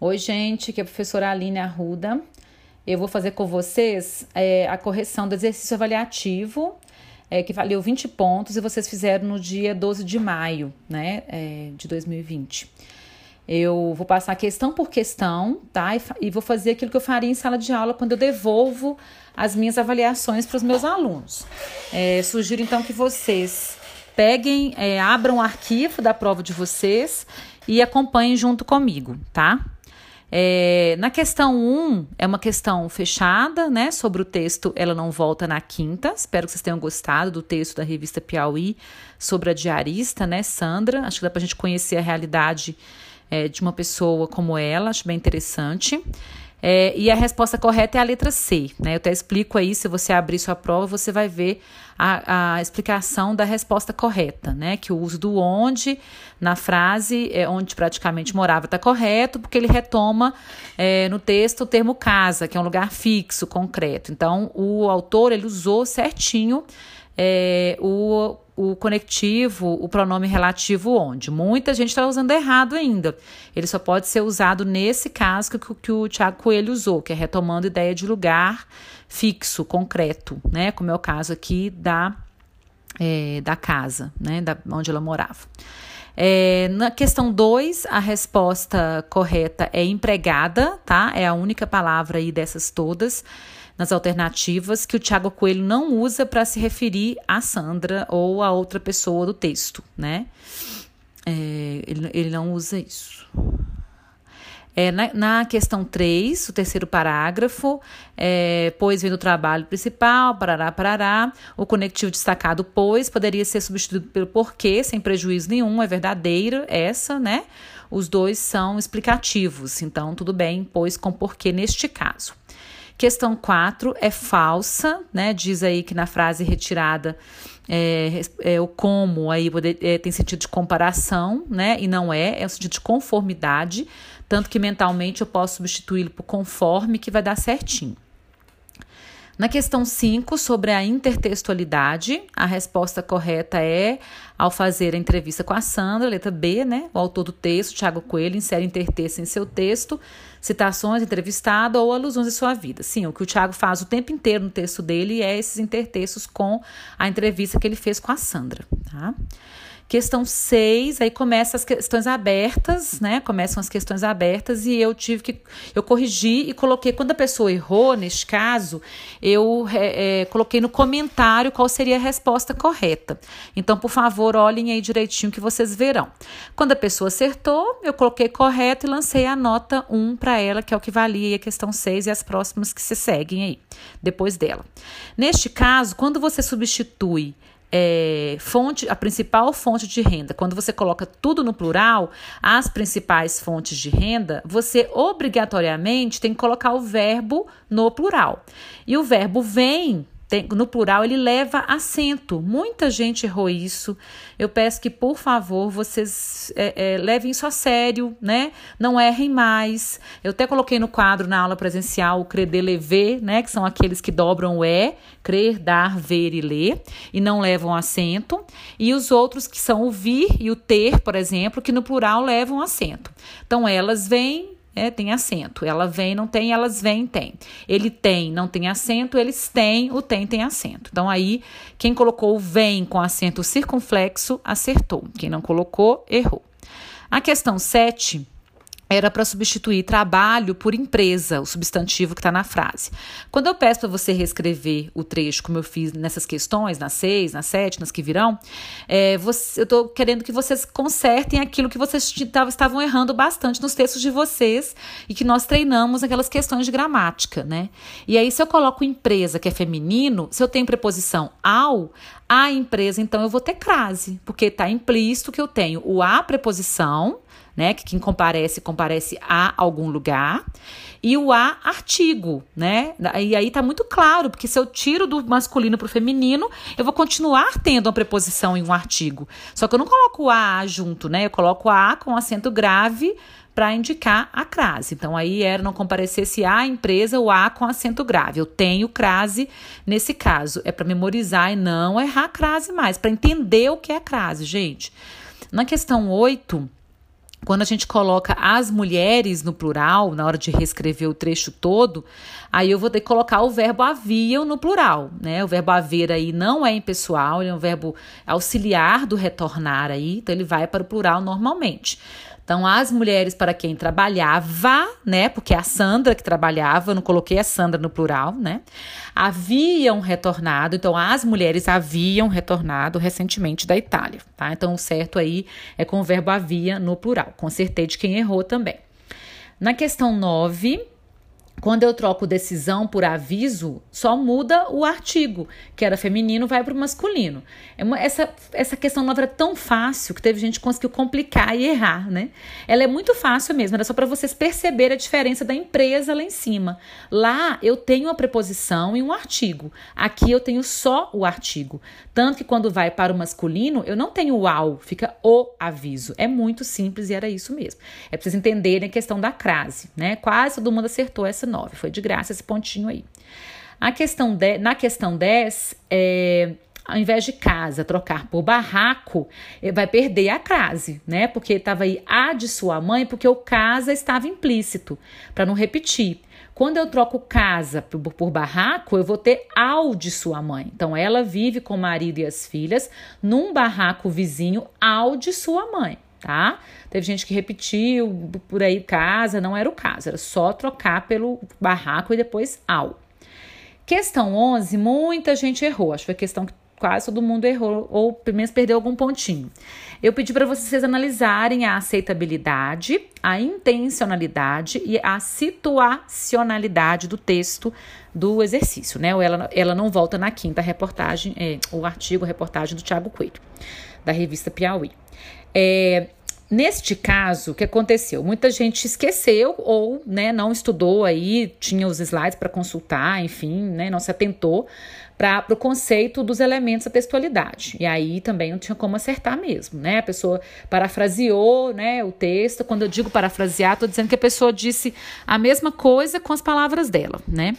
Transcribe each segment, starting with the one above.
Oi, gente, aqui é a professora Aline Arruda. Eu vou fazer com vocês é, a correção do exercício avaliativo, é, que valeu 20 pontos e vocês fizeram no dia 12 de maio, né, é, de 2020. Eu vou passar questão por questão, tá? E, e, vou fazer aquilo que eu faria em sala de aula quando eu devolvo as minhas avaliações para os meus alunos. Sugiro então que vocês peguem, abram o arquivo da prova de vocês e acompanhem junto comigo, tá? É, na questão 1, é uma questão fechada, né? Sobre o texto, ela não volta na quinta. Espero que vocês tenham gostado do texto da revista Piauí sobre a diarista, né, Sandra? Acho que dá pra gente conhecer a realidade é, de uma pessoa como ela, acho bem interessante. É, e a resposta correta é a letra C. Né? Eu até explico aí, se você abrir sua prova, você vai ver a, a explicação da resposta correta, né? Que o uso do onde na frase é, onde praticamente morava está correto, porque ele retoma é, no texto o termo casa, que é um lugar fixo, concreto. Então, o autor ele usou certinho é, o o conectivo, o pronome relativo onde. Muita gente está usando errado ainda. Ele só pode ser usado nesse caso que, que o Tiago Coelho usou, que é retomando ideia de lugar fixo, concreto, né? Como é o caso aqui da, é, da casa, né? Da, onde ela morava. É, na questão 2, a resposta correta é empregada, tá? É a única palavra aí dessas todas nas alternativas que o Tiago Coelho não usa para se referir a Sandra ou a outra pessoa do texto, né? É, ele, ele não usa isso. É, na, na, questão 3, o terceiro parágrafo, é, pois vem do trabalho principal, parará, parará, o conectivo destacado pois poderia ser substituído pelo porquê, sem prejuízo nenhum, é verdadeiro essa, né? Os dois são explicativos, então tudo bem, pois com porquê neste caso. Questão 4 é falsa, né? Diz aí que na frase retirada é, é, o como aí é, tem sentido de comparação, né? E não é, é o sentido de conformidade, tanto que mentalmente eu posso substituí-lo por conforme, que vai dar certinho. Na questão 5, sobre a intertextualidade, a resposta correta é ao fazer a entrevista com a Sandra, letra B, né? O autor do texto, Tiago Coelho, insere intertexto em seu texto, citações, entrevistado ou alusões de sua vida. Sim, o que o Tiago faz o tempo inteiro no texto dele é esses intertextos com a entrevista que ele fez com a Sandra, tá? Questão 6, aí começam as questões abertas, né? Começam as questões abertas e eu tive que. Eu corrigi e coloquei. Quando a pessoa errou, neste caso, eu é, é, coloquei no comentário qual seria a resposta correta. Então, por favor, olhem aí direitinho que vocês verão. Quando a pessoa acertou, eu coloquei correto e lancei a nota 1 para ela, que é o que valia a questão 6 e as próximas que se seguem aí, depois dela. Neste caso, quando você substitui é, fonte, a principal fonte de renda, quando você coloca tudo no plural, as principais fontes de renda, você obrigatoriamente tem que colocar o verbo no plural. E o verbo vem tem, no plural ele leva acento. Muita gente errou isso. Eu peço que, por favor, vocês é, é, levem isso a sério, né? Não errem mais. Eu até coloquei no quadro na aula presencial o credê lever, né? Que são aqueles que dobram o é, crer, dar, ver e ler, e não levam acento. E os outros que são o vir e o ter, por exemplo, que no plural levam acento. Então, elas vêm é, tem acento. Ela vem, não tem, elas vêm, tem. Ele tem, não tem acento, eles têm, o tem tem acento. Então aí, quem colocou vem com acento circunflexo, acertou. Quem não colocou, errou. A questão 7 era para substituir trabalho por empresa, o substantivo que está na frase. Quando eu peço para você reescrever o trecho, como eu fiz nessas questões, nas seis, nas sete, nas que virão, é, você, eu estou querendo que vocês consertem aquilo que vocês estavam errando bastante nos textos de vocês e que nós treinamos aquelas questões de gramática, né? E aí, se eu coloco empresa, que é feminino, se eu tenho preposição ao, a empresa, então eu vou ter crase, porque está implícito que eu tenho o a preposição né? Que quem comparece, comparece a algum lugar. E o a artigo, né? E aí tá muito claro, porque se eu tiro do masculino para o feminino, eu vou continuar tendo uma preposição em um artigo. Só que eu não coloco a junto, né? Eu coloco a com acento grave para indicar a crase. Então aí era não comparecesse a empresa o a com acento grave. Eu tenho crase nesse caso. É para memorizar e não errar crase mais, para entender o que é crase, gente. Na questão 8, quando a gente coloca as mulheres no plural, na hora de reescrever o trecho todo, aí eu vou ter que colocar o verbo haviam no plural, né? O verbo haver aí não é impessoal, ele é um verbo auxiliar do retornar aí, então ele vai para o plural normalmente. Então, as mulheres para quem trabalhava, né? Porque é a Sandra que trabalhava, eu não coloquei a Sandra no plural, né? Haviam retornado, então as mulheres haviam retornado recentemente da Itália, tá? Então, o certo aí é com o verbo havia no plural. Consertei de quem errou também. Na questão 9, quando eu troco decisão por aviso, só muda o artigo, que era feminino, vai para o masculino. É essa, essa questão nova era tão fácil que teve gente que conseguiu complicar e errar, né? Ela é muito fácil mesmo, era só para vocês perceberem a diferença da empresa lá em cima. Lá eu tenho a preposição e um artigo. Aqui eu tenho só o artigo. Tanto que quando vai para o masculino, eu não tenho o ao, fica o aviso. É muito simples e era isso mesmo. É para vocês entenderem a questão da crase, né? Quase todo mundo acertou essa 9. Foi de graça esse pontinho aí. A questão de, na questão 10, é, ao invés de casa trocar por barraco, eh, vai perder a crase, né? Porque estava aí a de sua mãe, porque o casa estava implícito, para não repetir. Quando eu troco casa por, por, barraco, eu vou ter ao de sua mãe. Então, ela vive com o marido e as filhas num barraco vizinho ao de sua mãe tá? Teve gente que repetiu por aí casa, não era o caso, era só trocar pelo barraco e depois ao. Questão 11, muita gente errou, acho que foi a questão que quase todo mundo errou ou pelo menos perdeu algum pontinho. Eu pedi para vocês analisarem a aceitabilidade, a intencionalidade e a situacionalidade do texto do exercício, né? Ela, ela não volta na quinta reportagem, é, o artigo, reportagem do Tiago Coelho, da revista Piauí. É, Neste caso, o que aconteceu? Muita gente esqueceu ou né, não estudou aí, tinha os slides para consultar, enfim, né, não se atentou para o conceito dos elementos da textualidade. E aí também não tinha como acertar mesmo, né? A pessoa parafraseou né, o texto. Quando eu digo parafrasear, estou dizendo que a pessoa disse a mesma coisa com as palavras dela, né?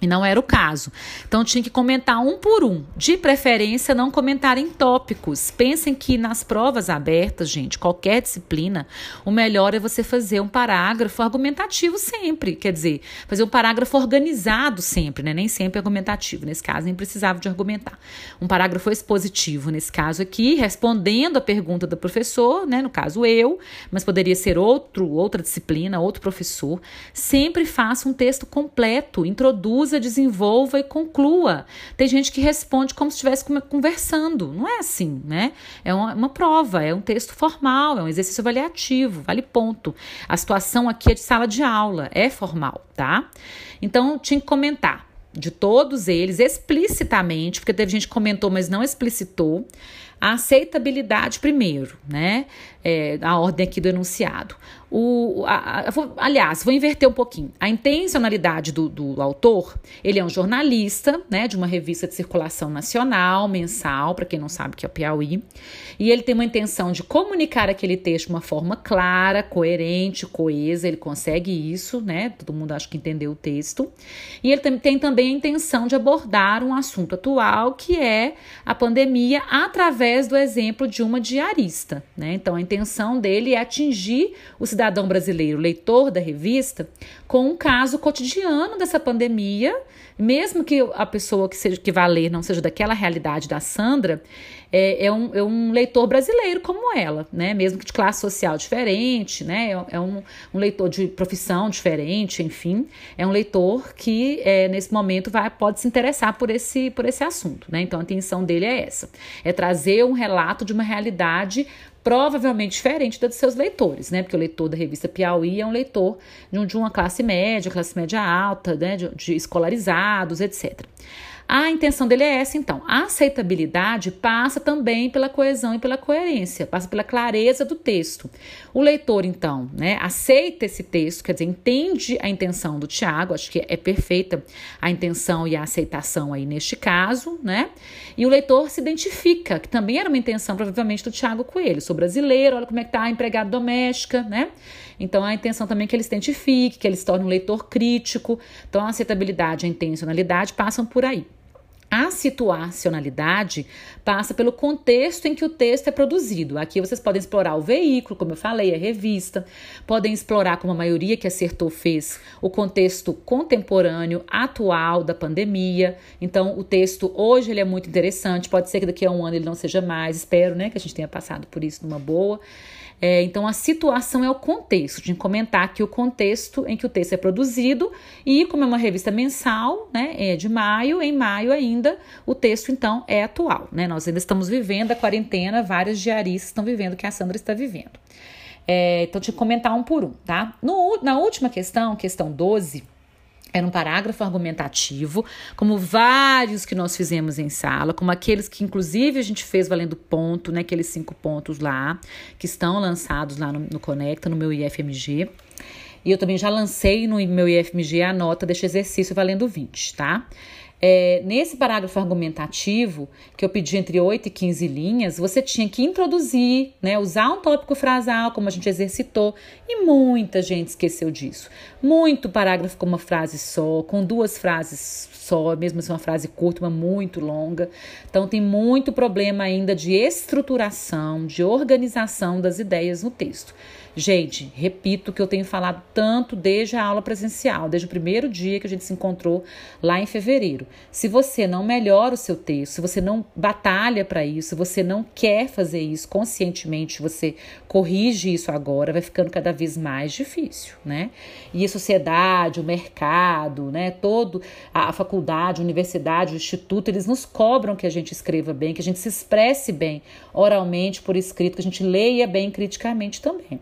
E não era o caso. Então tinha que comentar um por um. De preferência, não comentar em tópicos. Pensem que nas provas abertas, gente, qualquer disciplina, o melhor é você fazer um parágrafo argumentativo sempre. Quer dizer, fazer um parágrafo organizado sempre, né? Nem sempre argumentativo. Nesse caso, nem precisava de argumentar. Um parágrafo expositivo, nesse caso aqui, respondendo a pergunta do professor, né? No caso, eu, mas poderia ser outro, outra disciplina, outro professor. Sempre faça um texto completo, introduz desenvolva e conclua. Tem gente que responde como se estivesse conversando. Não é assim, né? É uma, uma prova, é um texto formal, é um exercício avaliativo, vale ponto. A situação aqui é de sala de aula, é formal, tá? Então, tinha que comentar de todos eles explicitamente, porque teve gente que comentou, mas não explicitou. A aceitabilidade primeiro, né? É, a ordem aqui do enunciado. O, a, a, aliás, vou inverter um pouquinho. A intencionalidade do, do autor, ele é um jornalista, né, de uma revista de circulação nacional, mensal, para quem não sabe que é o Piauí, e ele tem uma intenção de comunicar aquele texto de uma forma clara, coerente, coesa, ele consegue isso, né, todo mundo acho que entendeu o texto, e ele tem, tem também a intenção de abordar um assunto atual, que é a pandemia, através do exemplo de uma diarista, né, então a intenção dele é atingir o cidadão brasileiro, leitor da revista, com um caso cotidiano dessa pandemia, mesmo que a pessoa que, seja, que vá ler não seja daquela realidade da Sandra, é, é, um, é um leitor brasileiro como ela, né? Mesmo que de classe social diferente, né? É, é um, um leitor de profissão diferente, enfim, é um leitor que é, nesse momento vai, pode se interessar por esse, por esse assunto, né? Então a intenção dele é essa: é trazer um relato de uma realidade provavelmente diferente da dos seus leitores, né? Porque o leitor da revista Piauí é um leitor de, uma classe média, classe média alta, né? de, de escolarizados, etc. A intenção dele é essa, então. A aceitabilidade passa também pela coesão e pela coerência, passa pela clareza do texto. O leitor, então, né, aceita esse texto, quer dizer, entende a intenção do Tiago, acho que é perfeita a intenção e a aceitação aí neste caso, né? E o leitor se identifica, que também era uma intenção, provavelmente, do Tiago Coelho. Sou brasileiro, olha como é que tá a empregada doméstica, né? Então, a intenção também é que ele se identifique, que ele se torne um leitor crítico. Então, a aceitabilidade e a intencionalidade passam por aí. A situacionalidade passa pelo contexto em que o texto é produzido. Aqui vocês podem explorar o veículo, como eu falei, a revista, podem explorar, como a maioria que acertou fez, o contexto contemporâneo, atual da pandemia. Então, o texto hoje ele é muito interessante, pode ser que daqui a um ano ele não seja mais, espero né, que a gente tenha passado por isso numa boa. É, então, a situação é o contexto. De comentar aqui o contexto em que o texto é produzido e, como é uma revista mensal, né, é de maio, em maio ainda o texto então é atual. Né? Nós ainda estamos vivendo a quarentena, vários diaristas estão vivendo o que a Sandra está vivendo. É, então, te comentar um por um, tá? No, na última questão, questão 12 era um parágrafo argumentativo, como vários que nós fizemos em sala, como aqueles que inclusive a gente fez valendo ponto, né, aqueles cinco pontos lá, que estão lançados lá no, no Conecta, no meu IFMG. E eu também já lancei no meu IFMG a nota deste exercício valendo 20, tá? É, nesse parágrafo argumentativo, que eu pedi entre 8 e 15 linhas, você tinha que introduzir, né, usar um tópico frasal, como a gente exercitou, e muita gente esqueceu disso. Muito parágrafo com uma frase só, com duas frases só, mesmo assim uma frase curta, uma muito longa. Então tem muito problema ainda de estruturação, de organização das ideias no texto. Gente, repito que eu tenho falado tanto desde a aula presencial, desde o primeiro dia que a gente se encontrou lá em fevereiro. Se você não melhora o seu texto, se você não batalha para isso, se você não quer fazer isso conscientemente, você corrige isso agora, vai ficando cada vez mais difícil, né? E a sociedade, o mercado, né, todo a, a faculdade, a universidade, o instituto, eles nos cobram que a gente escreva bem, que a gente se expresse bem oralmente, por escrito, que a gente leia bem criticamente também.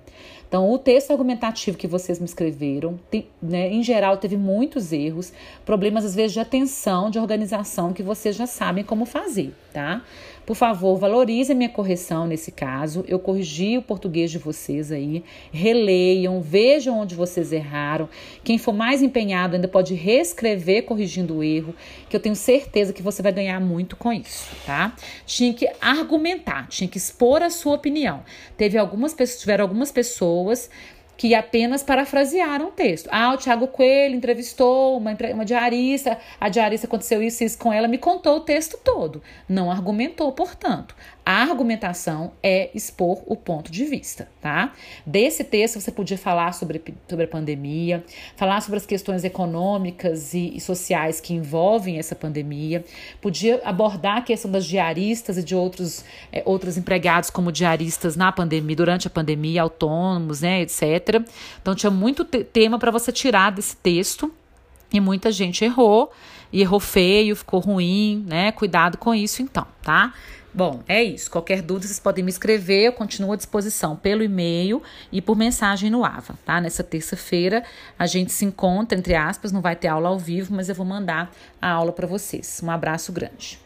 Então, o texto argumentativo que vocês me escreveram, tem, né, em geral, teve muitos erros, problemas às vezes de atenção, de organização, que vocês já sabem como fazer, tá? Por favor, valorize a minha correção nesse caso. Eu corrigi o português de vocês aí. Releiam, vejam onde vocês erraram. Quem for mais empenhado ainda pode reescrever corrigindo o erro, que eu tenho certeza que você vai ganhar muito com isso, tá? Tinha que argumentar, tinha que expor a sua opinião. Teve algumas pessoas, tiveram algumas pessoas que apenas parafrasearam o texto. Ah, o Tiago Coelho entrevistou uma, uma diarista, a diarista aconteceu isso e isso com ela, me contou o texto todo. Não argumentou, portanto. A argumentação é expor o ponto de vista, tá? Desse texto você podia falar sobre, sobre a pandemia, falar sobre as questões econômicas e, e sociais que envolvem essa pandemia, podia abordar a questão das diaristas e de outros, é, outros empregados como diaristas na pandemia, durante a pandemia, autônomos, né, Então tinha muito te tema para você tirar desse texto e muita gente errou e errou feio, ficou ruim, né? Cuidado com isso então, tá? Bom, é isso. Qualquer dúvida, vocês podem me escrever. Eu continuo à disposição pelo e-mail e por mensagem no AVA, tá? Nessa terça-feira a gente se encontra, entre aspas, não vai ter aula ao vivo, mas eu vou mandar a aula para vocês. Um abraço grande.